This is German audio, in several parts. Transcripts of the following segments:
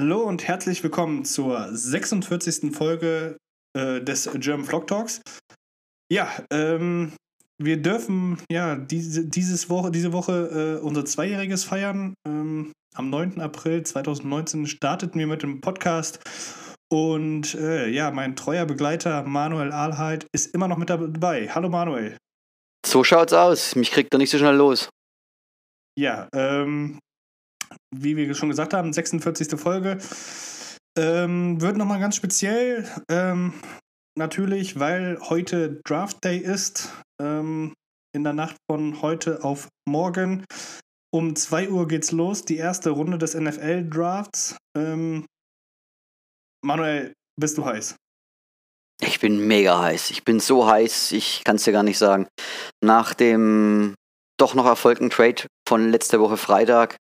Hallo und herzlich willkommen zur 46. Folge äh, des German Vlog Talks. Ja, ähm, wir dürfen ja diese, dieses Woche, diese Woche äh, unser Zweijähriges feiern. Ähm, am 9. April 2019 starteten wir mit dem Podcast und äh, ja, mein treuer Begleiter Manuel Ahlheit ist immer noch mit dabei. Hallo Manuel. So schaut's aus. Mich kriegt er nicht so schnell los. Ja, ähm, wie wir schon gesagt haben, 46. Folge. Ähm, wird nochmal ganz speziell. Ähm, natürlich, weil heute Draft Day ist. Ähm, in der Nacht von heute auf morgen. Um 2 Uhr geht's los, die erste Runde des NFL-Drafts. Ähm, Manuel, bist du heiß? Ich bin mega heiß. Ich bin so heiß, ich kann es dir gar nicht sagen. Nach dem doch noch erfolgten Trade von letzter Woche Freitag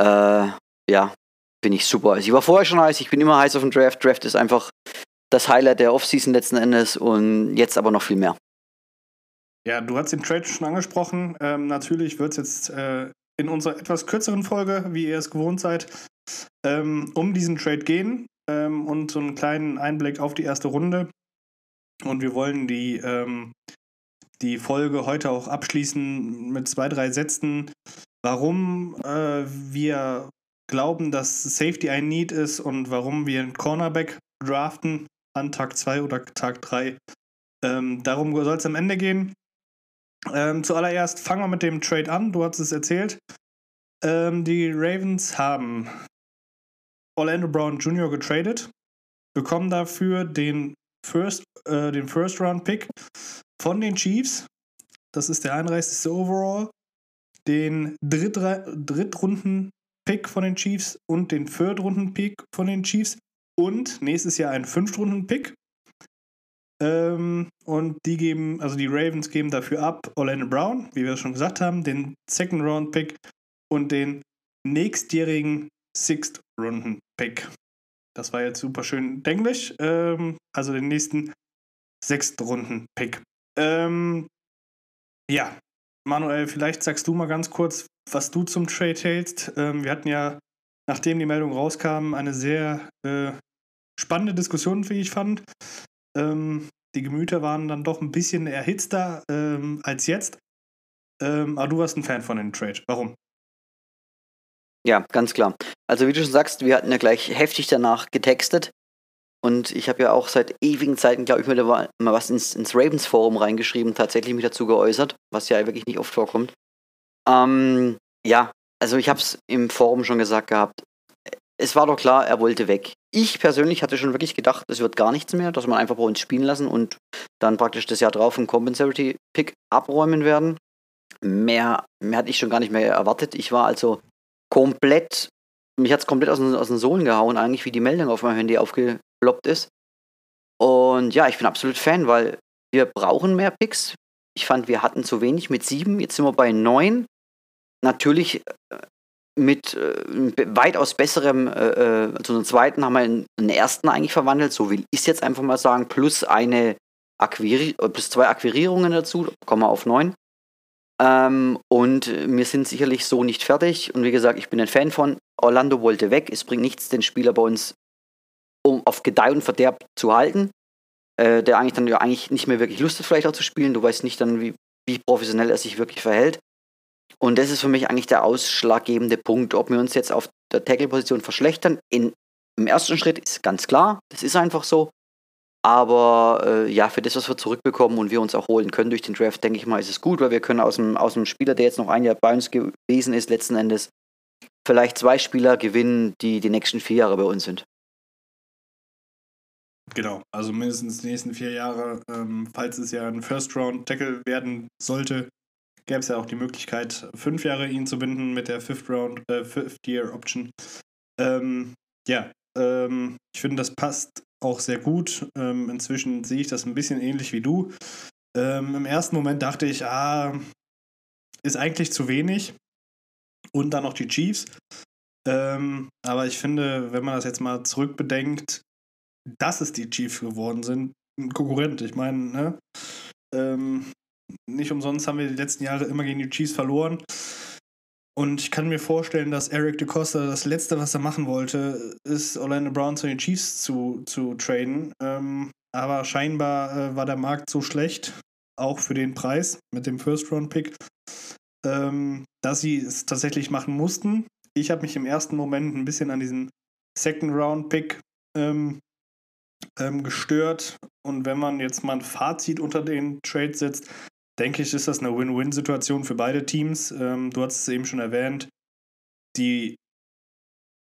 äh, ja, bin ich super heiß. Ich war vorher schon heiß, ich bin immer heiß auf den Draft. Draft ist einfach das Highlight der Offseason letzten Endes und jetzt aber noch viel mehr. Ja, du hast den Trade schon angesprochen. Ähm, natürlich wird es jetzt äh, in unserer etwas kürzeren Folge, wie ihr es gewohnt seid, ähm, um diesen Trade gehen ähm, und so einen kleinen Einblick auf die erste Runde. Und wir wollen die, ähm, die Folge heute auch abschließen mit zwei, drei Sätzen, warum äh, wir glauben, dass Safety ein Need ist und warum wir einen Cornerback draften an Tag 2 oder Tag 3. Ähm, darum soll es am Ende gehen. Ähm, zuallererst fangen wir mit dem Trade an. Du hast es erzählt. Ähm, die Ravens haben Orlando Brown Jr. getradet, bekommen dafür den First, äh, den First Round Pick von den Chiefs. Das ist der 31. Overall den Drittrunden-Pick von den Chiefs und den Viertrunden-Pick von den Chiefs und nächstes Jahr einen Fünftrunden-Pick. Ähm, und die geben, also die Ravens geben dafür ab Orlando Brown, wie wir schon gesagt haben, den Second-Round-Pick und den nächstjährigen Sixth-Runden-Pick. Das war jetzt super schön Englisch. Ähm, also den nächsten Sechstrunden-Pick. Ähm, ja, Manuel, vielleicht sagst du mal ganz kurz, was du zum Trade hältst. Ähm, wir hatten ja, nachdem die Meldung rauskam, eine sehr äh, spannende Diskussion, wie ich fand. Ähm, die Gemüter waren dann doch ein bisschen erhitzter ähm, als jetzt. Ähm, aber du warst ein Fan von dem Trade. Warum? Ja, ganz klar. Also wie du schon sagst, wir hatten ja gleich heftig danach getextet. Und ich habe ja auch seit ewigen Zeiten, glaube ich, mal was ins, ins Ravens-Forum reingeschrieben, tatsächlich mich dazu geäußert, was ja wirklich nicht oft vorkommt. Ähm, ja, also ich habe es im Forum schon gesagt gehabt. Es war doch klar, er wollte weg. Ich persönlich hatte schon wirklich gedacht, es wird gar nichts mehr, dass man einfach bei uns spielen lassen und dann praktisch das Jahr drauf einen Compensatory Pick abräumen werden. Mehr, mehr hatte ich schon gar nicht mehr erwartet. Ich war also komplett, mich hat es komplett aus aus den Sohlen gehauen, eigentlich, wie die Meldung auf meinem Handy aufge, gefloppt ist. Und ja, ich bin absolut Fan, weil wir brauchen mehr Picks. Ich fand, wir hatten zu wenig mit sieben, jetzt sind wir bei neun. Natürlich äh, mit äh, weitaus besserem, äh, äh, zu einem zweiten haben wir einen ersten eigentlich verwandelt, so will ich es jetzt einfach mal sagen, plus eine Akquiri äh, plus zwei Akquirierungen dazu, kommen wir auf neun. Ähm, und wir sind sicherlich so nicht fertig. Und wie gesagt, ich bin ein Fan von. Orlando wollte weg. Es bringt nichts, den Spieler bei uns um auf Gedeih und Verderb zu halten. Äh, der eigentlich dann ja eigentlich nicht mehr wirklich Lust hat, vielleicht auch zu spielen. Du weißt nicht dann, wie, wie professionell er sich wirklich verhält. Und das ist für mich eigentlich der ausschlaggebende Punkt, ob wir uns jetzt auf der Tackle-Position verschlechtern. In, Im ersten Schritt ist ganz klar, das ist einfach so. Aber äh, ja, für das, was wir zurückbekommen und wir uns auch holen können durch den Draft, denke ich mal, ist es gut, weil wir können aus dem, aus dem Spieler, der jetzt noch ein Jahr bei uns gewesen ist, letzten Endes vielleicht zwei Spieler gewinnen, die die nächsten vier Jahre bei uns sind. Genau, also mindestens die nächsten vier Jahre, ähm, falls es ja ein First-Round-Tackle werden sollte, gäbe es ja auch die Möglichkeit, fünf Jahre ihn zu binden mit der Fifth-Round, äh, Fifth-Year-Option. Ähm, ja, ähm, ich finde, das passt auch sehr gut. Ähm, inzwischen sehe ich das ein bisschen ähnlich wie du. Ähm, Im ersten Moment dachte ich, ah, ist eigentlich zu wenig. Und dann noch die Chiefs. Ähm, aber ich finde, wenn man das jetzt mal zurückbedenkt, dass es die Chiefs geworden sind, ein Konkurrent. Ich meine, ne? Ähm, nicht umsonst haben wir die letzten Jahre immer gegen die Chiefs verloren. Und ich kann mir vorstellen, dass Eric DeCosta das Letzte, was er machen wollte, ist Orlando Brown zu den Chiefs zu, zu traden. Ähm, aber scheinbar äh, war der Markt so schlecht, auch für den Preis mit dem First-Round-Pick, ähm, dass sie es tatsächlich machen mussten. Ich habe mich im ersten Moment ein bisschen an diesen Second-Round-Pick ähm, ähm, gestört. Und wenn man jetzt mal ein Fazit unter den Trades setzt, denke ich, ist das eine Win-Win-Situation für beide Teams. Ähm, du hast es eben schon erwähnt. Die,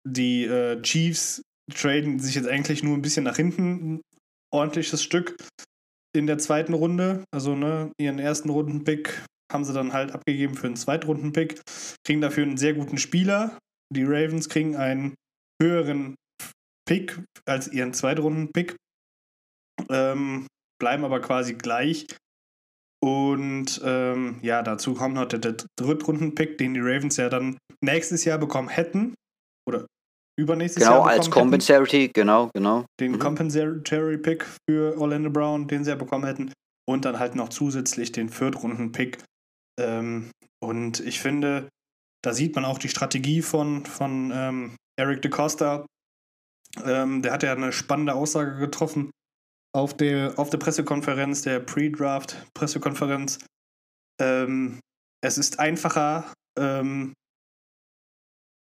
die äh, Chiefs traden sich jetzt eigentlich nur ein bisschen nach hinten. Ein ordentliches Stück in der zweiten Runde. Also ne, ihren ersten Runden-Pick haben sie dann halt abgegeben für einen Zweitrunden-Pick. Kriegen dafür einen sehr guten Spieler. Die Ravens kriegen einen höheren Pick als ihren Zweitrunden-Pick. Ähm, bleiben aber quasi gleich. Und ähm, ja, dazu kommt noch der, der Drittrunden-Pick, den die Ravens ja dann nächstes Jahr bekommen hätten. Oder übernächstes genau, Jahr. Genau, als Compensatory, genau, genau. Den mhm. Compensatory-Pick für Orlando Brown, den sie ja bekommen hätten. Und dann halt noch zusätzlich den Viertrunden-Pick. Ähm, und ich finde, da sieht man auch die Strategie von, von ähm, Eric DeCosta. Ähm, der hat ja eine spannende Aussage getroffen auf der, auf der Pressekonferenz, der Pre-Draft-Pressekonferenz. Ähm, es ist einfacher, ähm,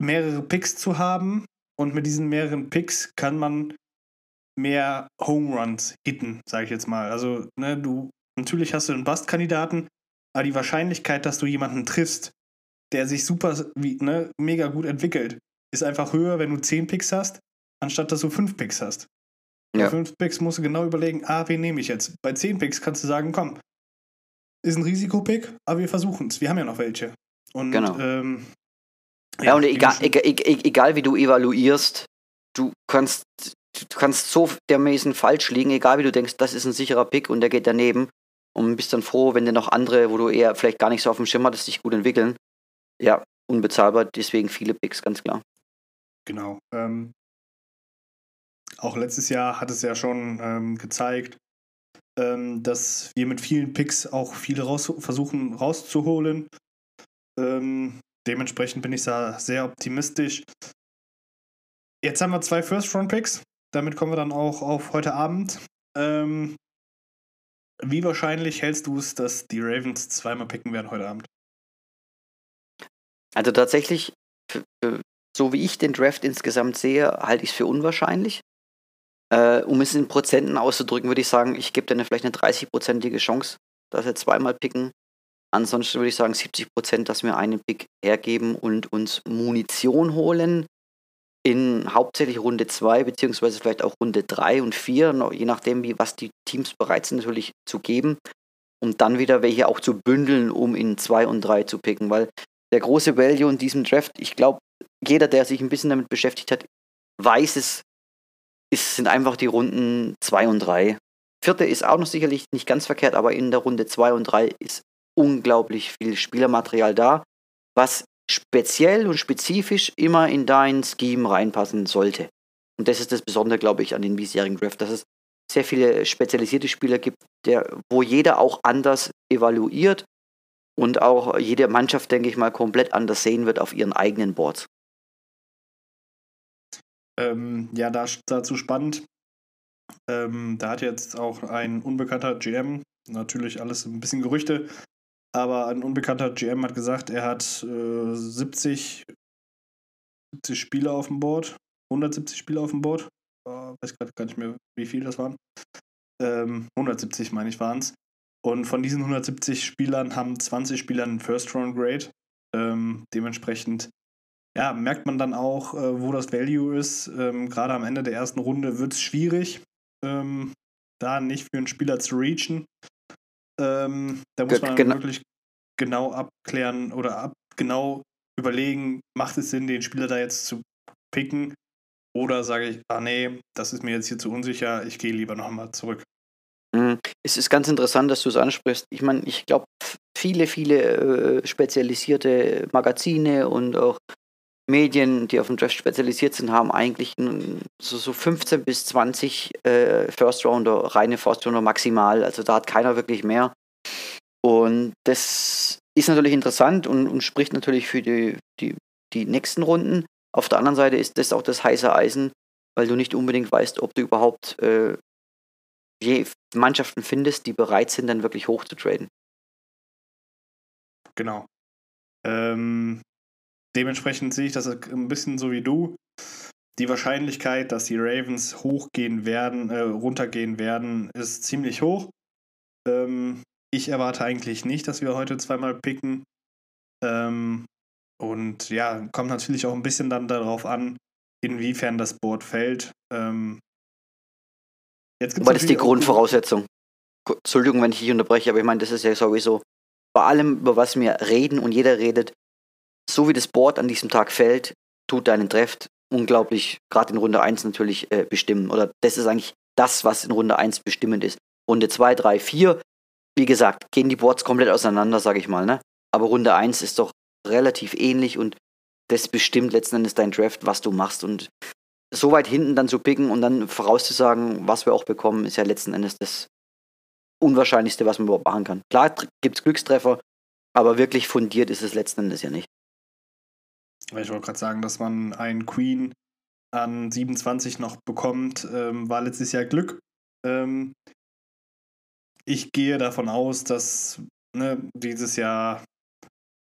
mehrere Picks zu haben und mit diesen mehreren Picks kann man mehr Home Runs hitten, sage ich jetzt mal. Also, ne, du, natürlich hast du einen Bust-Kandidaten, aber die Wahrscheinlichkeit, dass du jemanden triffst, der sich super, wie, ne, mega gut entwickelt, ist einfach höher, wenn du 10 Picks hast, anstatt dass du 5 Picks hast. Ja. Bei 5 Picks musst du genau überlegen, ah, wen nehme ich jetzt? Bei 10 Picks kannst du sagen, komm, ist ein Risikopick, aber wir versuchen es. Wir haben ja noch welche. Und, genau. Ähm, ja, ja, und egal, egal, egal, wie du evaluierst, du kannst, du kannst so dermaßen falsch liegen, egal wie du denkst, das ist ein sicherer Pick und der geht daneben und bist dann froh, wenn dir noch andere, wo du eher vielleicht gar nicht so auf dem Schirm hattest, sich gut entwickeln. Ja, unbezahlbar, deswegen viele Picks, ganz klar. Genau. Ähm, auch letztes Jahr hat es ja schon ähm, gezeigt, ähm, dass wir mit vielen Picks auch viele raus versuchen rauszuholen. Ähm, dementsprechend bin ich da sehr optimistisch. Jetzt haben wir zwei First-Round-Picks. Damit kommen wir dann auch auf heute Abend. Ähm, wie wahrscheinlich hältst du es, dass die Ravens zweimal picken werden heute Abend? Also tatsächlich, so wie ich den Draft insgesamt sehe, halte ich es für unwahrscheinlich. Äh, um es in Prozenten auszudrücken, würde ich sagen, ich gebe denen vielleicht eine 30-prozentige Chance, dass sie zweimal picken. Ansonsten würde ich sagen 70 Prozent, dass wir einen Pick hergeben und uns Munition holen in hauptsächlich Runde 2, beziehungsweise vielleicht auch Runde 3 und 4, je nachdem, wie was die Teams bereit sind, natürlich zu geben. Und dann wieder welche auch zu bündeln, um in 2 und 3 zu picken. Weil der große Value in diesem Draft, ich glaube, jeder, der sich ein bisschen damit beschäftigt hat, weiß es, ist, sind einfach die Runden 2 und 3. Vierte ist auch noch sicherlich nicht ganz verkehrt, aber in der Runde 2 und 3 ist unglaublich viel Spielermaterial da, was speziell und spezifisch immer in dein Scheme reinpassen sollte. Und das ist das Besondere, glaube ich, an den bisherigen Draft, dass es sehr viele spezialisierte Spieler gibt, der, wo jeder auch anders evaluiert und auch jede Mannschaft, denke ich mal, komplett anders sehen wird auf ihren eigenen Boards. Ähm, ja, da, dazu spannend. Ähm, da hat jetzt auch ein unbekannter GM, natürlich alles ein bisschen Gerüchte, aber ein unbekannter GM hat gesagt, er hat äh, 70, 70 Spieler auf dem Board, 170 Spieler auf dem Board. Äh, weiß gerade gar nicht mehr, wie viel das waren. Ähm, 170 meine ich waren es. Und von diesen 170 Spielern haben 20 Spieler einen First Round Grade. Ähm, dementsprechend ja, merkt man dann auch, äh, wo das Value ist. Ähm, Gerade am Ende der ersten Runde wird es schwierig, ähm, da nicht für einen Spieler zu reachen. Ähm, da muss man genau. wirklich genau abklären oder ab, genau überlegen, macht es Sinn, den Spieler da jetzt zu picken? Oder sage ich, ah nee, das ist mir jetzt hier zu unsicher, ich gehe lieber nochmal zurück. Mhm. Es ist ganz interessant, dass du es ansprichst. Ich meine, ich glaube, viele, viele äh, spezialisierte Magazine und auch Medien, die auf dem Draft spezialisiert sind, haben eigentlich so, so 15 bis 20 äh, First Rounder, reine First Rounder maximal. Also da hat keiner wirklich mehr. Und das ist natürlich interessant und, und spricht natürlich für die, die, die nächsten Runden. Auf der anderen Seite ist das auch das heiße Eisen, weil du nicht unbedingt weißt, ob du überhaupt äh, Mannschaften findest, die bereit sind, dann wirklich hoch zu traden. Genau. Ähm, dementsprechend sehe ich das ein bisschen so wie du. Die Wahrscheinlichkeit, dass die Ravens hochgehen werden, äh, runtergehen werden, ist ziemlich hoch. Ähm, ich erwarte eigentlich nicht, dass wir heute zweimal picken. Ähm, und ja, kommt natürlich auch ein bisschen dann darauf an, inwiefern das Board fällt. Ähm, jetzt gibt's aber das ist die Grundvoraussetzung. Entschuldigung, wenn ich dich unterbreche, aber ich meine, das ist ja sowieso bei allem, über was wir reden und jeder redet, so wie das Board an diesem Tag fällt, tut deinen Draft unglaublich, gerade in Runde 1 natürlich, äh, bestimmen. Oder das ist eigentlich das, was in Runde 1 bestimmend ist. Runde 2, 3, 4, wie gesagt, gehen die Boards komplett auseinander, sage ich mal. Ne? Aber Runde 1 ist doch relativ ähnlich und das bestimmt letzten Endes dein Draft, was du machst. Und so weit hinten dann zu picken und dann vorauszusagen, was wir auch bekommen, ist ja letzten Endes das Unwahrscheinlichste, was man überhaupt machen kann. Klar gibt es Glückstreffer, aber wirklich fundiert ist es letzten Endes ja nicht. Ich wollte gerade sagen, dass man einen Queen an 27 noch bekommt, ähm, war letztes Jahr Glück. Ähm, ich gehe davon aus, dass ne, dieses Jahr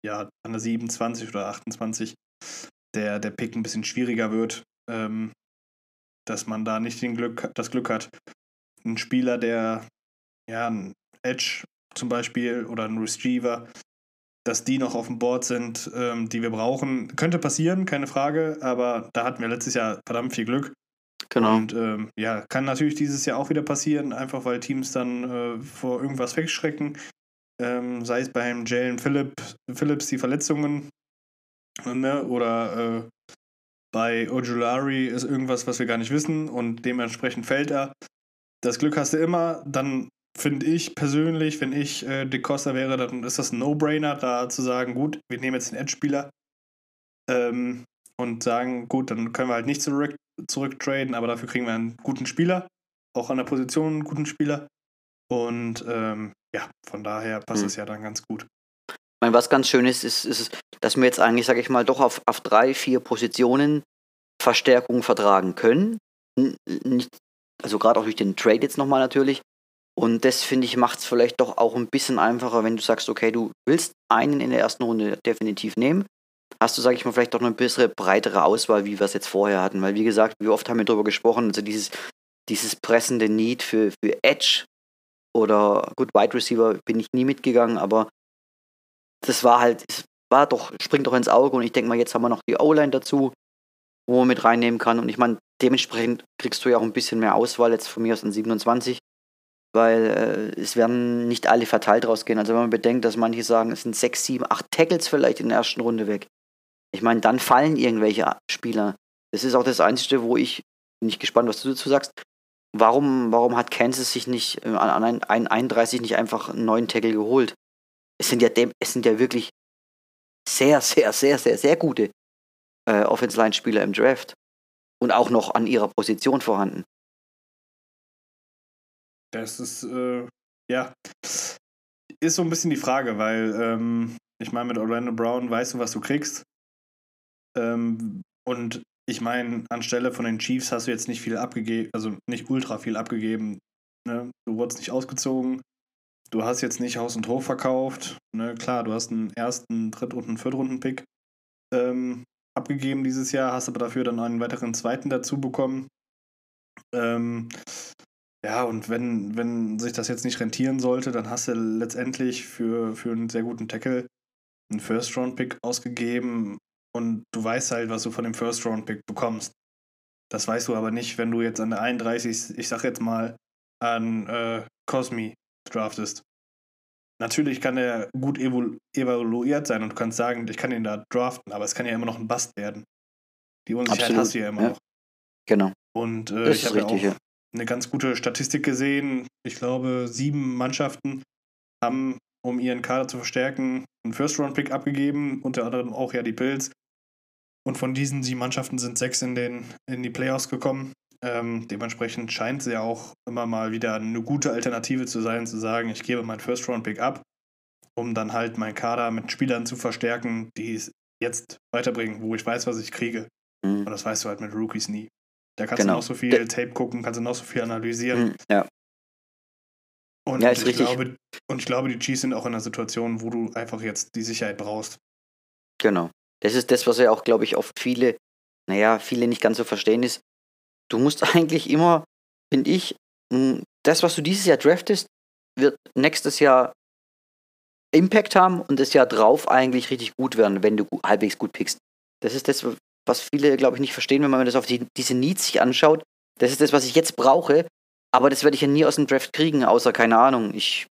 ja an der 27 oder 28 der, der Pick ein bisschen schwieriger wird. Ähm, dass man da nicht den Glück, das Glück hat, ein Spieler, der ja ein Edge zum Beispiel oder ein Receiver, dass die noch auf dem Board sind, ähm, die wir brauchen. Könnte passieren, keine Frage, aber da hatten wir letztes Jahr verdammt viel Glück. Genau. Und ähm, ja, kann natürlich dieses Jahr auch wieder passieren, einfach weil Teams dann äh, vor irgendwas wegschrecken. Ähm, sei es beim Jalen Philipp, Phillips die Verletzungen ne, oder äh, bei Ojulari ist irgendwas, was wir gar nicht wissen und dementsprechend fällt er. Das Glück hast du immer, dann finde ich persönlich, wenn ich äh, De Costa wäre, dann ist das ein No-Brainer, da zu sagen, gut, wir nehmen jetzt den Edge-Spieler ähm, und sagen, gut, dann können wir halt nicht zurück, zurücktraden, aber dafür kriegen wir einen guten Spieler, auch an der Position einen guten Spieler. Und ähm, ja, von daher passt hm. es ja dann ganz gut. Ich meine, was ganz schön ist, ist, ist, dass wir jetzt eigentlich, sage ich mal, doch auf, auf drei, vier Positionen Verstärkung vertragen können. Nicht, also gerade auch durch den Trade jetzt nochmal natürlich. Und das, finde ich, macht es vielleicht doch auch ein bisschen einfacher, wenn du sagst, okay, du willst einen in der ersten Runde definitiv nehmen. Hast du, sage ich mal, vielleicht doch eine bessere, breitere Auswahl, wie wir es jetzt vorher hatten. Weil, wie gesagt, wie oft haben wir darüber gesprochen, also dieses, dieses pressende Need für, für Edge oder gut, Wide Receiver bin ich nie mitgegangen, aber das war halt, es war doch, springt doch ins Auge und ich denke mal, jetzt haben wir noch die O-Line dazu, wo man mit reinnehmen kann. Und ich meine, dementsprechend kriegst du ja auch ein bisschen mehr Auswahl jetzt von mir aus an 27 weil äh, es werden nicht alle verteilt rausgehen. Also wenn man bedenkt, dass manche sagen, es sind sechs, sieben, acht Tackles vielleicht in der ersten Runde weg. Ich meine, dann fallen irgendwelche Spieler. Das ist auch das Einzige, wo ich bin ich gespannt, was du dazu sagst. Warum, warum hat Kansas sich nicht äh, an, an 31 nicht einfach einen neuen Tackle geholt? Es sind ja, es sind ja wirklich sehr, sehr, sehr, sehr, sehr gute äh, Offense-Line-Spieler im Draft. Und auch noch an ihrer Position vorhanden. Das ist, äh, ja, ist so ein bisschen die Frage, weil ähm, ich meine, mit Orlando Brown weißt du, was du kriegst. Ähm, und ich meine, anstelle von den Chiefs hast du jetzt nicht viel abgegeben, also nicht ultra viel abgegeben. Ne? Du wurdest nicht ausgezogen. Du hast jetzt nicht Haus und Hof verkauft. Ne? Klar, du hast einen ersten, Dritt- und einen Viertrunden-Pick ähm, abgegeben dieses Jahr, hast aber dafür dann einen weiteren zweiten dazu bekommen. Ähm, ja, und wenn, wenn sich das jetzt nicht rentieren sollte, dann hast du letztendlich für, für einen sehr guten Tackle einen First-Round-Pick ausgegeben und du weißt halt, was du von dem First-Round-Pick bekommst. Das weißt du aber nicht, wenn du jetzt an der 31, ich sag jetzt mal, an äh, Cosmi draftest. Natürlich kann er gut evaluiert sein und du kannst sagen, ich kann ihn da draften, aber es kann ja immer noch ein Bust werden. Die Unsicherheit Absolut, hast du ja immer ja. noch. Genau. Und äh, Das ich habe ja auch ja. Eine ganz gute Statistik gesehen. Ich glaube, sieben Mannschaften haben, um ihren Kader zu verstärken, einen First-Round-Pick abgegeben, unter anderem auch ja die Bills. Und von diesen sieben Mannschaften sind sechs in, den, in die Playoffs gekommen. Ähm, dementsprechend scheint es ja auch immer mal wieder eine gute Alternative zu sein, zu sagen, ich gebe meinen First-Round-Pick ab, um dann halt meinen Kader mit Spielern zu verstärken, die es jetzt weiterbringen, wo ich weiß, was ich kriege. Mhm. Und das weißt du halt mit Rookies nie. Da kannst Genau. du noch so viel Tape gucken, kannst du noch so viel analysieren. Mhm. Ja. Und, Ja, ich richtig. glaube, und ich glaube, die Chiefs sind auch in einer Situation, wo du einfach jetzt die Sicherheit brauchst. Genau. Das ist das, was ja auch, glaube ich, oft viele, naja, viele nicht ganz so verstehen ist. Du musst eigentlich immer, finde ich, das, was du dieses Jahr draftest, wird nächstes Jahr Impact haben und das Jahr drauf eigentlich richtig gut werden, wenn du halbwegs gut pickst. Das ist das, was viele, glaube ich, nicht verstehen, wenn man das auf die, diese Needs sich anschaut. Das ist das, was ich jetzt brauche, aber das werde ich ja nie aus dem Draft kriegen, außer, keine Ahnung, ich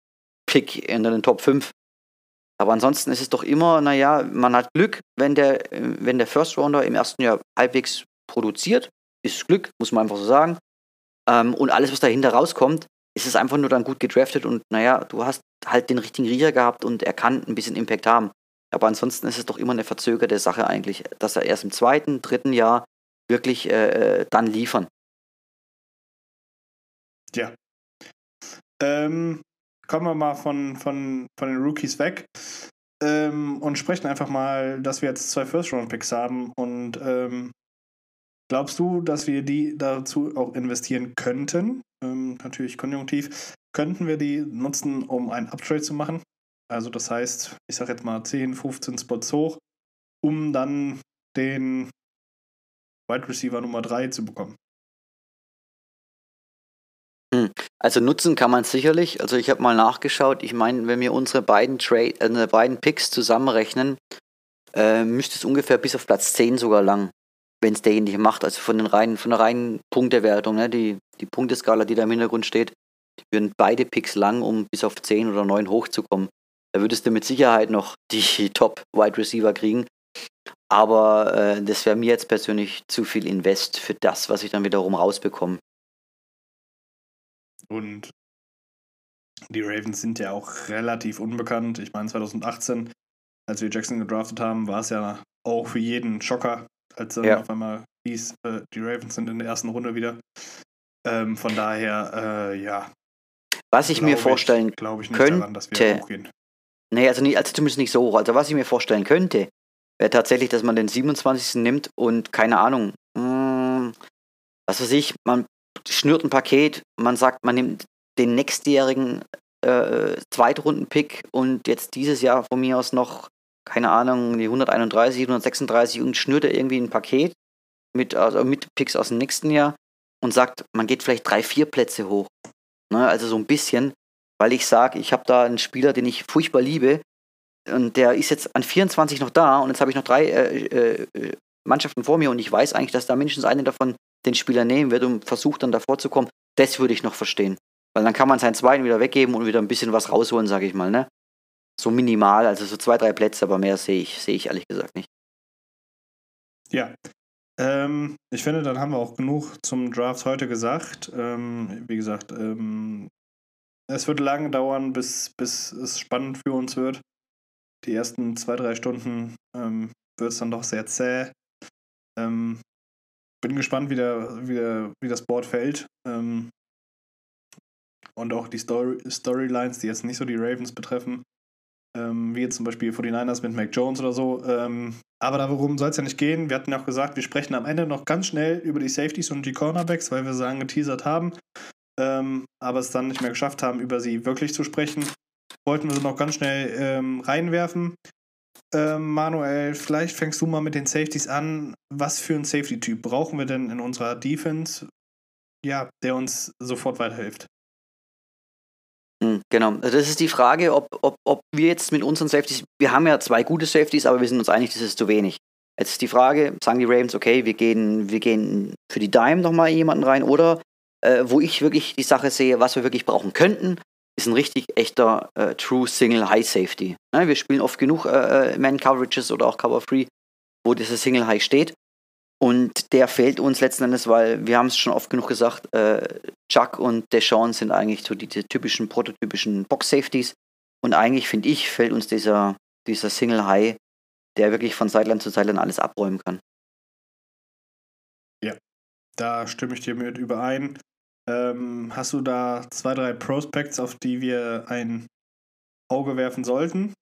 pick in den Top 5. Aber ansonsten ist es doch immer, naja, man hat Glück, wenn der, wenn der First Rounder im ersten Jahr halbwegs produziert. Ist Glück, muss man einfach so sagen. Ähm, und alles, was dahinter rauskommt, ist es einfach nur dann gut gedraftet und naja, du hast halt den richtigen Riecher gehabt und er kann ein bisschen Impact haben. Aber ansonsten ist es doch immer eine verzögerte Sache eigentlich, dass er erst im zweiten, dritten Jahr wirklich äh, äh, dann liefern. Ja. Ähm, kommen wir mal von, von, von den Rookies weg ähm, und sprechen einfach mal, dass wir jetzt zwei First-Round-Picks haben. Und ähm, glaubst du, dass wir die dazu auch investieren könnten? Ähm, natürlich konjunktiv. Könnten wir die nutzen, um einen Uptrade zu machen? Also das heißt, ich sage jetzt mal 10, 15 Spots hoch, um dann den Wide Receiver Nummer 3 zu bekommen. Also nutzen kann man sicherlich. Also ich habe mal nachgeschaut. Ich meine, wenn wir unsere beiden Trade, äh, unsere beiden Picks zusammenrechnen, äh, müsste es ungefähr bis auf Platz 10 sogar lang, wenn es derjenige macht. Also von den reinen, von der reinen Punktewertung, ne, die, die Punkteskala, die da im Hintergrund steht, würden beide Picks lang, um bis auf 10 oder 9 hochzukommen. Da würdest du mit Sicherheit noch die Top Wide Receiver kriegen. Aber äh, das wäre mir jetzt persönlich zu viel Invest für das, was ich dann wiederum rausbekomme. Und die Ravens sind ja auch relativ unbekannt. Ich meine, 2018, als wir Jackson gedraftet haben, war es ja auch für jeden Schocker, als dann Ja. auf einmal hieß, äh, die Ravens sind in der ersten Runde wieder. Ähm, von daher, äh, ja. Was ich mir vorstellen glaube ich nicht könnte- daran, Nee, also, nie, also zumindest nicht so hoch. Also was ich mir vorstellen könnte, wäre tatsächlich, dass man den 27. nimmt und keine Ahnung, mh, was weiß ich, man schnürt ein Paket, man sagt, man nimmt den nächstjährigen äh, Zweitrunden-Pick und jetzt dieses Jahr von mir aus noch, keine Ahnung, die 131, 136 und schnürt er irgendwie ein Paket mit, also mit Picks aus dem nächsten Jahr und sagt, man geht vielleicht drei, vier Plätze hoch. Ne, also so ein bisschen, weil ich sage, ich habe da einen Spieler, den ich furchtbar liebe und der ist jetzt an 24 noch da und jetzt habe ich noch drei äh, äh, Mannschaften vor mir und ich weiß eigentlich, dass da mindestens eine davon den Spieler nehmen wird und versucht dann davor zu kommen. Das würde ich noch verstehen. Weil dann kann man seinen zweiten wieder weggeben und wieder ein bisschen was rausholen, sage ich mal, ne? So minimal, also so zwei, drei Plätze, aber mehr sehe ich, sehe ich ehrlich gesagt nicht. Ja. Ähm, ich finde, dann haben wir auch genug zum Draft heute gesagt. Ähm, wie gesagt, ähm, es wird lange dauern, bis, bis es spannend für uns wird. Die ersten zwei, drei Stunden ähm, wird es dann doch sehr zäh. Ähm, bin gespannt, wie, der, wie, der, wie das Board fällt. Ähm, und auch die Story, Storylines, die jetzt nicht so die Ravens betreffen. Ähm, wie jetzt zum Beispiel 49ers mit Mac Jones oder so. Ähm, aber darum soll es ja nicht gehen. Wir hatten ja auch gesagt, wir sprechen am Ende noch ganz schnell über die Safeties und die Cornerbacks, weil wir sie angeteasert haben. Ähm, aber es dann nicht mehr geschafft haben, über sie wirklich zu sprechen. Wollten wir sie noch ganz schnell ähm, reinwerfen. Ähm, Manuel, vielleicht fängst du mal mit den Safeties an. Was für ein Safety-Typ brauchen wir denn in unserer Defense, ja, der uns sofort weiterhilft? Hm, Genau, das ist die Frage, ob, ob, ob wir jetzt mit unseren Safeties, wir haben ja zwei gute Safeties, aber wir sind uns einig, das ist zu wenig. Jetzt ist die Frage, sagen die Ravens, okay, wir gehen, wir gehen für die Dime nochmal jemanden rein oder äh, wo ich wirklich die Sache sehe, was wir wirklich brauchen könnten, ist ein richtig echter äh, True Single High Safety. Ne, wir spielen oft genug äh, Man Coverages oder auch Cover Free, wo dieses Single High steht. Und der fehlt uns letzten Endes, weil wir haben es schon oft genug gesagt, äh, Chuck und Deshaun sind eigentlich so die, die typischen, prototypischen Box-Safeties. Und eigentlich, finde ich, fällt uns dieser, dieser Single High, der wirklich von Sideline zu Sideline alles abräumen kann. Ja, da stimme ich dir mit überein. Ähm, hast du da zwei, drei Prospects, auf die wir ein Auge werfen sollten?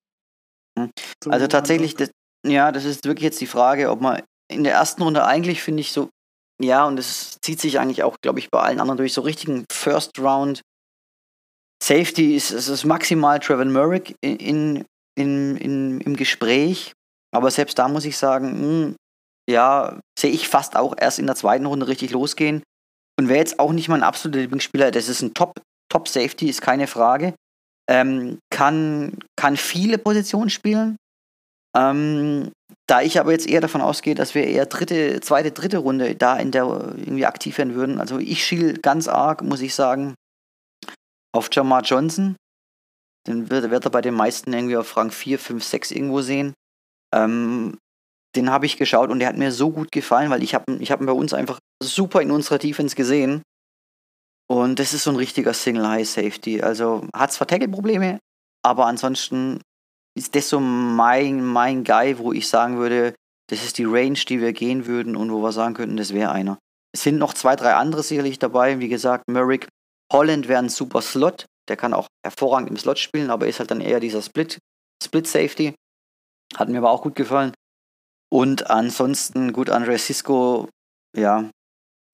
Hm. also tatsächlich, das, ja, das ist wirklich jetzt die Frage, ob man in der ersten Runde eigentlich finde ich so, ja, und es zieht sich eigentlich auch, glaube ich, bei allen anderen durch so richtigen First Round Safety ist, es ist maximal Trevor Murray in, in, in, im Gespräch. Aber selbst da muss ich sagen, mh, hm, ja, sehe ich fast auch erst in der zweiten Runde richtig losgehen. Und wäre jetzt auch nicht mein absoluter Lieblingsspieler. Das ist ein Top, Top Safety, ist keine Frage. Ähm, kann, kann viele Positionen spielen. Ähm, da ich aber jetzt eher davon ausgehe, dass wir eher dritte, zweite, dritte Runde da in der irgendwie aktiv werden würden. Also ich schiel ganz arg, muss ich sagen, auf Jamar Johnson. Den wird, wird er bei den meisten irgendwie auf Rang 4, 5, 6 irgendwo sehen. Ähm, den habe ich geschaut und der hat mir so gut gefallen, weil ich habe ich hab ihn bei uns einfach super in unserer Defense gesehen. Und das ist so ein richtiger Single High Safety. Also hat zwar Tackle-Probleme, aber ansonsten ist das so mein, mein Guy, wo ich sagen würde, das ist die Range, die wir gehen würden und wo wir sagen könnten, das wäre einer. Es sind noch zwei, drei andere sicherlich dabei. Wie gesagt, Merrick Holland wäre ein super Slot. Der kann auch hervorragend im Slot spielen, aber ist halt dann eher dieser Split, Split Safety. Hat mir aber auch gut gefallen. Und ansonsten, gut, Andre Cisco, ja,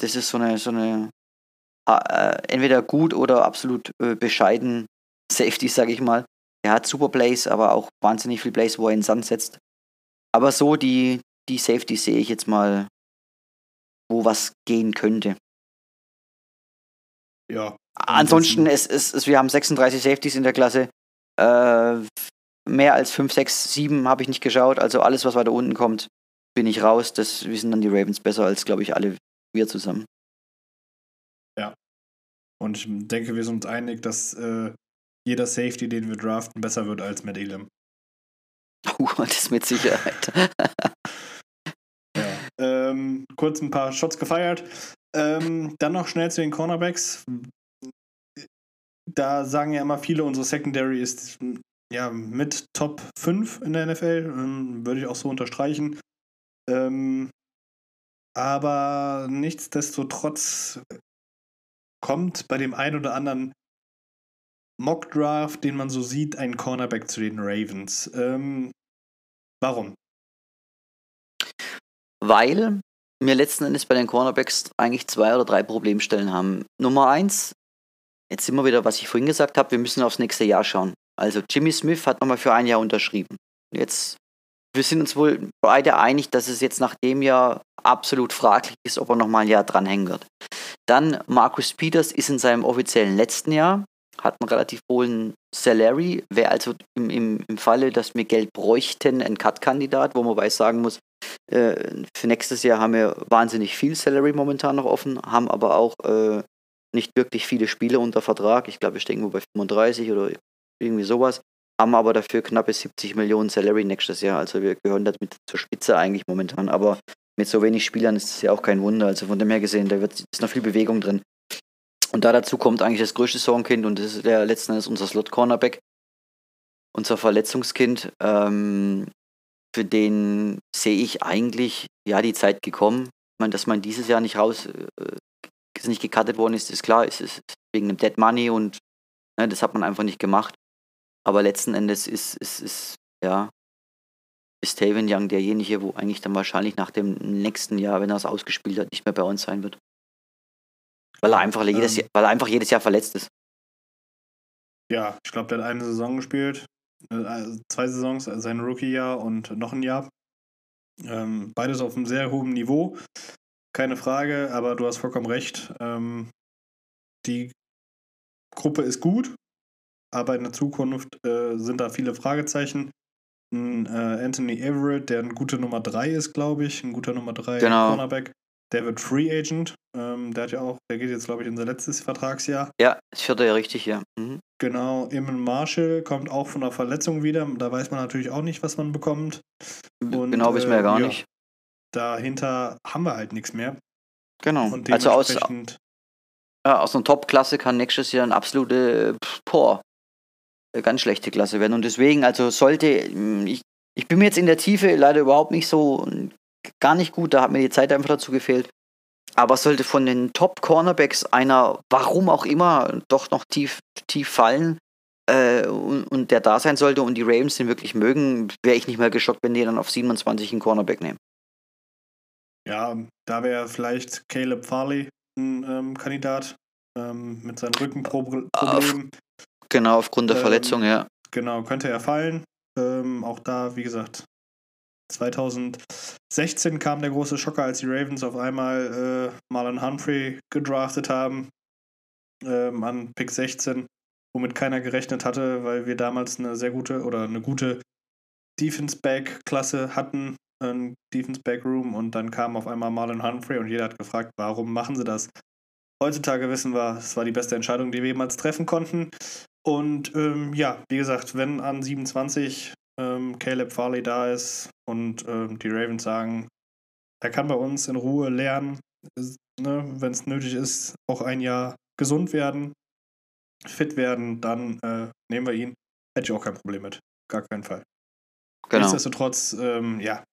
das ist so eine, so eine äh, entweder gut oder absolut äh, bescheiden Safety, sag ich mal. Er hat super Plays, aber auch wahnsinnig viel Plays, wo er in den Sand setzt. Aber so die, die Safety sehe ich jetzt mal, wo was gehen könnte. Ja. Ansonsten, es, es, es, wir haben 36 Safeties in der Klasse. Äh, mehr als 5, 6, 7 habe ich nicht geschaut. Also alles, was weiter unten kommt, bin ich raus. Das wissen dann die Ravens besser als, glaube ich, alle wir zusammen. Ja. Und ich denke, wir sind uns einig, dass äh, jeder Safety, den wir draften, besser wird als Matt Elam. Oh, das mit Sicherheit. ja. Ähm, kurz ein paar Shots gefeiert. Ähm, dann noch schnell zu den Cornerbacks. Da sagen ja immer viele, unsere Secondary ist ja, mit Top 5 in der NFL, ähm, würde ich auch so unterstreichen. Ähm, aber nichtsdestotrotz kommt bei dem einen oder anderen Mock-Draft, den man so sieht, ein Cornerback zu den Ravens. Ähm, warum? Weil wir letzten Endes bei den Cornerbacks eigentlich zwei oder drei Problemstellen haben. Nummer eins, jetzt sind wir wieder, was ich vorhin gesagt habe, wir müssen aufs nächste Jahr schauen. Also Jimmy Smith hat nochmal für ein Jahr unterschrieben. Jetzt, wir sind uns wohl beide einig, dass es jetzt nach dem Jahr absolut fraglich ist, ob er nochmal ein Jahr dranhängen wird. Dann Marcus Peters ist in seinem offiziellen letzten Jahr, hat einen relativ hohen Salary, wäre also im, im, im Falle, dass wir Geld bräuchten, ein Cut-Kandidat, wo man weiß sagen muss, äh, für nächstes Jahr haben wir wahnsinnig viel Salary momentan noch offen, haben aber auch äh, nicht wirklich viele Spiele unter Vertrag. Ich glaube, wir stehen irgendwo bei 35 oder irgendwie sowas. Haben aber dafür knappe 70 Millionen Salary nächstes Jahr. Also wir gehören damit zur Spitze eigentlich momentan. Aber mit so wenig Spielern ist es ja auch kein Wunder. Also von dem her gesehen, da wird, ist noch viel Bewegung drin. Und da dazu kommt eigentlich das größte Sorgenkind und das ist der letzten Endes unser Slot-Cornerback. Unser Verletzungskind. Ähm, für den sehe ich eigentlich ja die Zeit gekommen. Meine, dass man dieses Jahr nicht raus, äh, nicht gecuttet worden ist, ist klar. Es ist wegen dem Dead Money und ne, das hat man einfach nicht gemacht. Aber letzten Endes ist, ist, ist ja, ist Taven Young derjenige, wo eigentlich dann wahrscheinlich nach dem nächsten Jahr, wenn er es ausgespielt hat, nicht mehr bei uns sein wird. Weil er einfach, ähm, jedes, Jahr, weil er einfach jedes Jahr verletzt ist. Ja, ich glaube, der hat eine Saison gespielt, äh, zwei Saisons, also sein Rookie-Jahr und noch ein Jahr. Ähm, beides auf einem sehr hohen Niveau. Keine Frage, aber du hast vollkommen recht. Ähm, die Gruppe ist gut, aber in der Zukunft äh, sind da viele Fragezeichen. Ein, äh, Anthony Everett, der eine gute Nummer 3 ist, glaube ich, ein guter Nummer 3 genau. Cornerback. Der wird Free Agent. Ähm, der hat ja auch, der geht jetzt, glaube ich, in sein letztes Vertragsjahr. Ja, das vierte ja richtig, ja. Mhm. Genau, Eamon Marshall kommt auch von einer Verletzung wieder. Da weiß man natürlich auch nicht, was man bekommt. Und, genau wissen wir ja gar äh, ja, nicht. dahinter haben wir halt nichts mehr. Genau. Und Also aus, ja, aus einer Top-Klasse kann nächstes Jahr eine absolute äh, boah, äh, ganz schlechte Klasse werden. Und deswegen, also sollte, mh, ich, ich bin mir jetzt in der Tiefe leider überhaupt nicht so, äh, gar nicht gut, da hat mir die Zeit einfach dazu gefehlt. Aber sollte von den Top-Cornerbacks einer, warum auch immer, doch noch tief, tief fallen äh, und, und der da sein sollte und die Ravens den wirklich mögen, wäre ich nicht mehr geschockt, wenn die dann auf 27 einen Cornerback nehmen. ja, da wäre vielleicht Caleb Farley ein ähm, Kandidat ähm, mit seinem Rückenproblem. Genau, aufgrund der Ähm, Verletzung, ja. Genau, könnte er fallen. Ähm, auch da, wie gesagt, 2016 kam der große Schocker, als die Ravens auf einmal äh, Marlon Humphrey gedraftet haben ähm, an Pick 16, womit keiner gerechnet hatte, weil wir damals eine sehr gute oder eine gute Defense-Back-Klasse hatten, ein Defense-Back-Room und dann kam auf einmal Marlon Humphrey und jeder hat gefragt, warum machen sie das? Heutzutage wissen wir, es war die beste Entscheidung, die wir jemals treffen konnten. Und ähm, ja, wie gesagt, wenn an 27 ähm, Caleb Farley da ist und ähm, die Ravens sagen, er kann bei uns in Ruhe lernen, ne, wenn es nötig ist, auch ein Jahr gesund werden, fit werden, dann äh, nehmen wir ihn. Hätte ich auch kein Problem mit. Gar keinen Fall. Genau. Nichtsdestotrotz, ähm, ja,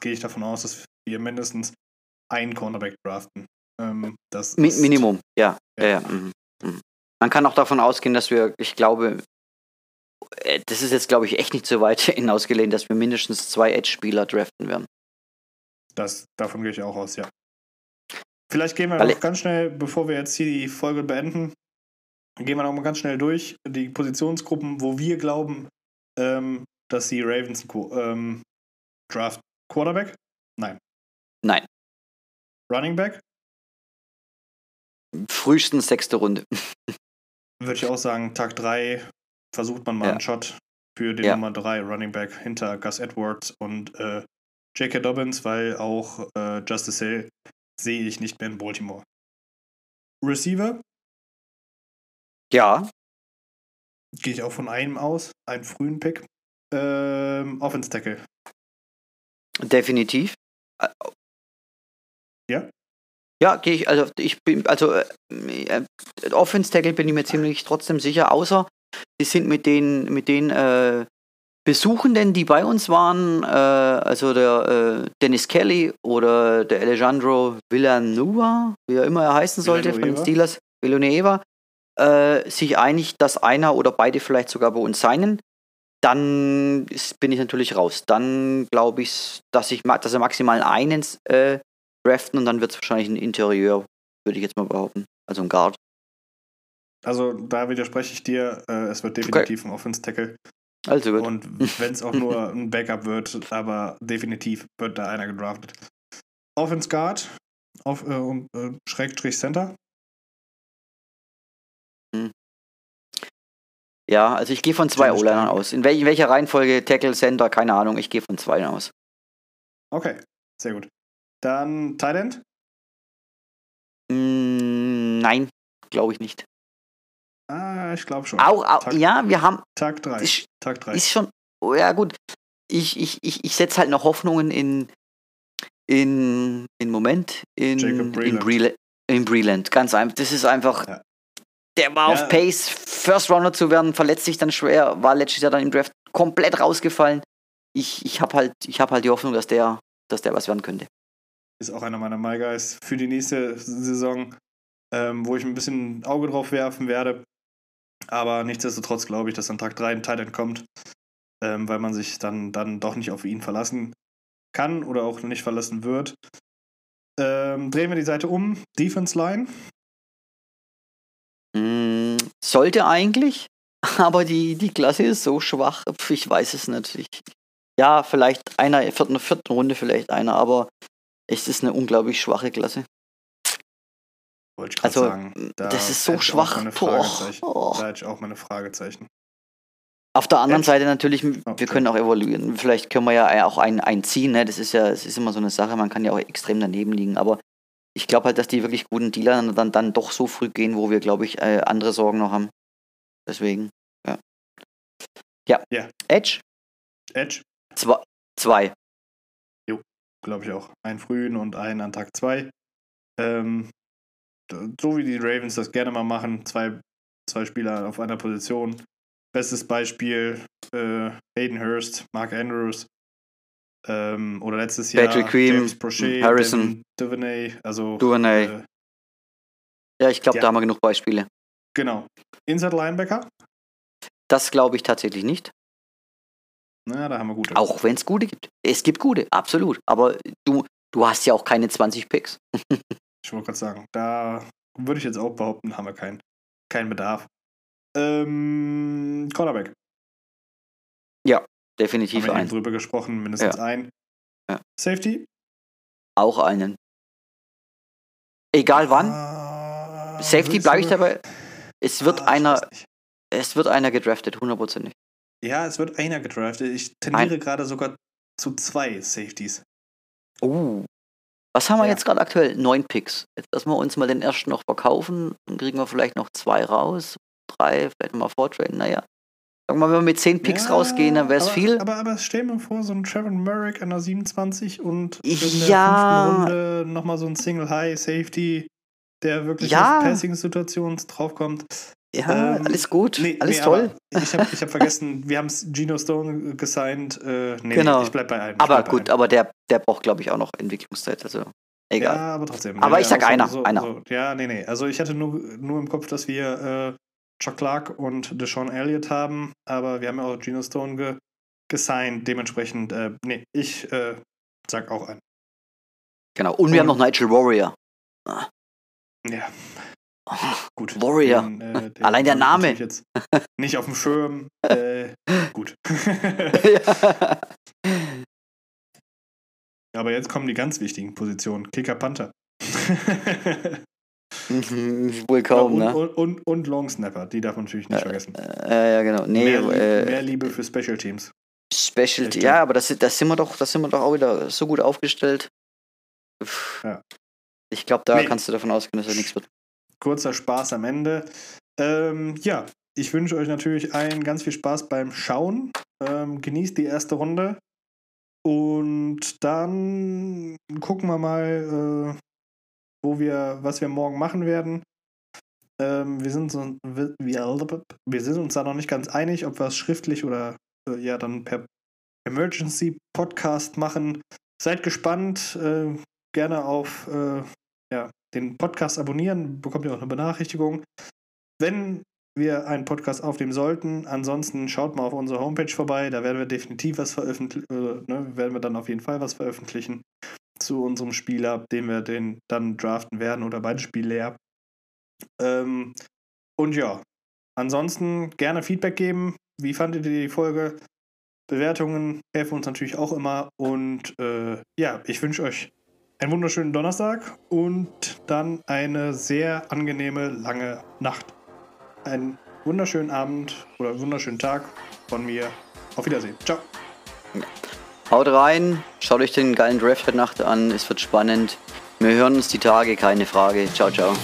gehe ich davon aus, dass wir mindestens einen Cornerback draften. Ähm, das Mi Minimum, ja. Ja. ja. ja. mhm. Man kann auch davon ausgehen, dass wir, ich glaube, äh, das ist jetzt, glaube ich, echt nicht so weit hinausgelehnt, dass wir mindestens zwei Edge-Spieler draften werden. Das, davon gehe ich auch aus, ja. Vielleicht gehen wir Weil- noch ganz schnell, bevor wir jetzt hier die Folge beenden, gehen wir noch mal ganz schnell durch die Positionsgruppen, wo wir glauben, ähm, dass die Ravens ähm, Draft Quarterback, Nein, Running Back, frühestens sechste Runde. würde ich auch sagen, Tag 3 versucht man mal Ja. einen Shot für den Ja. Nummer 3 Running Back hinter Gus Edwards und äh, J.K. Dobbins, weil auch äh, Justice Hill sehe ich nicht mehr in Baltimore. Receiver Ja, gehe ich auch von einem aus, einen frühen Pick. Ähm, Offense Tackle. definitiv. Ja? Ja, gehe ich, also ich bin, also äh, Offense Tackle bin ich mir ziemlich trotzdem sicher, außer die sind mit den, mit den äh, Besuchenden, die bei uns waren, äh, also der äh, Dennis Kelly oder der Alejandro Villanueva, wie er immer er heißen sollte, von den Villanueva. Steelers, Villanueva, äh, sich einig, dass einer oder beide vielleicht sogar bei uns signen, dann ist, bin ich natürlich raus. Dann glaube ich, dass ich dass er maximal einen äh, draften und dann wird es wahrscheinlich ein Interieur, würde ich jetzt mal behaupten. Also ein Guard. Also da widerspreche ich dir, äh, es wird definitiv ein Offense Tackle. Also gut. Und wenn es auch nur ein Backup wird, aber definitiv wird da einer gedraftet. Offense Guard auf, äh, und, äh, Schrägstrich Center. Ja, also ich gehe von zwei O-Linern aus. In, wel in welcher Reihenfolge Tackle, Center, keine Ahnung, ich gehe von zwei aus. Okay, sehr gut. Dann End. Mm, nein, glaube ich nicht. Ah, ich glaube schon. Auch, au, Tag, ja, wir haben, Tag 3. ist, Tag 3. ist schon, oh, ja gut, ich, ich, ich, ich setze halt noch Hoffnungen in, in, in Moment, in, Jacob in, Breland. In Breland, ganz einfach, das ist einfach, Ja. der war Ja. auf Pace, First Runner zu werden, verletzt sich dann schwer, war letztes Jahr dann im Draft komplett rausgefallen. Ich, ich habe halt, ich habe halt die Hoffnung, dass der, dass der was werden könnte. Ist auch einer meiner My Guys für die nächste Saison, ähm, wo ich ein bisschen Auge drauf werfen werde. Aber nichtsdestotrotz glaube ich, dass an Tag 3 ein Tight End kommt, ähm, weil man sich dann, dann doch nicht auf ihn verlassen kann oder auch nicht verlassen wird. Ähm, drehen wir die Seite um. Defense Line. Mm, sollte eigentlich, aber die, die Klasse ist so schwach. Ich weiß es nicht. Ich, ja, vielleicht einer, vierten, vierten Runde vielleicht einer, aber es ist eine unglaublich schwache Klasse. Wollte ich Also, sagen. Da das ist so schwach. Fragezeichen. Oh. Da hätte ich auch meine Fragezeichen. Auf der anderen Edge. Seite natürlich, wir okay. können auch evaluieren. Vielleicht können wir ja auch einen, einen ziehen. Ne? Das ist ja, es ist immer so eine Sache, man kann ja auch extrem daneben liegen. Aber ich glaube halt, dass die wirklich guten Dealer dann, dann, dann doch so früh gehen, wo wir, glaube ich, äh, andere Sorgen noch haben. Deswegen, ja. Ja. Ja. Edge, Edge. zwei. zwei. Glaube ich, auch einen frühen und einen an Tag 2. Ähm, so wie die Ravens das gerne mal machen, zwei, zwei Spieler auf einer Position. Bestes Beispiel äh, Hayden Hurst, Mark Andrews ähm, oder letztes Jahr Patrick Queen, James Prochet, Harrison, Duvernay, also Duvernay. Äh, ja, ich glaube, ja. da haben wir genug Beispiele. genau. Inside Linebacker, Das glaube ich tatsächlich nicht. Na, da haben wir gute. Auch wenn es gute gibt. Es gibt gute, absolut. Aber du, du hast ja auch keine 20 Picks. Ich wollte gerade sagen, da würde ich jetzt auch behaupten, haben wir keinen keinen Bedarf. Ähm, Cornerback. Definitiv haben wir einen. drüber gesprochen, mindestens ein. Ja. Safety? Auch einen. Egal wann. Ah, Safety bleibe ich dabei. Es wird Ah, einer, es wird einer gedraftet, hundertprozentig. Ja, es wird einer gedraftet. Ich tendiere gerade sogar zu zwei Safeties. Uh. Was haben wir Ja. jetzt gerade aktuell? Neun Picks. Jetzt lassen wir uns mal den ersten noch verkaufen. Dann kriegen wir vielleicht noch zwei raus. Drei, vielleicht nochmal vortraden. Naja. Sagen wir mal, wenn wir mit zehn Picks Ja, rausgehen, dann wäre es viel. Aber, aber stell mir vor, so ein Trevor Merrick an der 27 und in der Ja. fünften Runde nochmal so ein Single High Safety, der wirklich Ja. auf Passing-Situationen draufkommt. Ja, ähm, alles gut. Nee, alles nee, toll. Ich habe ich hab vergessen, wir haben Gino Stone gesigned. Äh, nee, Genau. ich bleib bei einem. Aber gut, einem. aber der, der braucht, glaube ich, auch noch Entwicklungszeit. Also, egal. Ja, aber trotzdem. Aber Ja, ich sag ja, einer, so, einer. So, ja, nee, nee. Also ich hatte nur, nur im Kopf, dass wir äh, Chuck Clark und Deshaun Elliott haben, aber wir haben ja auch Gino Stone ge gesigned. Dementsprechend, äh, nee, ich äh, sag auch ein. Genau. Und wir haben Und- noch Nigel Warrior. Ja, gut. Warrior. Den, äh, den Allein der Name. Jetzt nicht auf dem Schirm. Äh, gut. ja. aber jetzt kommen die ganz wichtigen Positionen. Kicker Panther. Wohl kaum, und, ne? und, und, und Long Snapper, die darf man natürlich nicht vergessen. Äh, ja, genau. Nee, mehr, äh, mehr Liebe für Special Teams. Specialty. Richtig. Ja, aber das, das sind wir doch, das sind wir doch auch wieder so gut aufgestellt. Ja. Ich glaube, da Nee. kannst du davon ausgehen, dass er nichts wird. Kurzer Spaß am Ende. Ähm, ja, ich wünsche euch natürlich allen ganz viel Spaß beim Schauen. Ähm, genießt die erste Runde. Und dann gucken wir mal, äh, wo wir, was wir morgen machen werden. Ähm, wir, sind so, wir, wir sind uns da noch nicht ganz einig, ob wir es schriftlich oder äh, ja dann per Emergency Podcast machen. Seid gespannt. Äh, gerne auf äh, ja, den Podcast abonnieren, bekommt ihr auch eine Benachrichtigung. Wenn wir einen Podcast aufnehmen sollten, ansonsten schaut mal auf unsere Homepage vorbei, da werden wir definitiv was veröffentlichen, äh, ne, werden wir dann auf jeden Fall was veröffentlichen zu unserem Spieler, den wir den dann draften werden oder beide Spiele ja. Ähm, und ja, ansonsten gerne Feedback geben. Wie fandet ihr die Folge? Bewertungen helfen uns natürlich auch immer. Und äh, ja, ich wünsche euch einen wunderschönen Donnerstag und dann eine sehr angenehme lange Nacht. Einen wunderschönen Abend oder wunderschönen Tag von mir. Auf Wiedersehen. Ciao. Haut rein, schaut euch den geilen Draft heute Nacht an, es wird spannend. Wir hören uns die Tage, keine Frage. Ciao, ciao.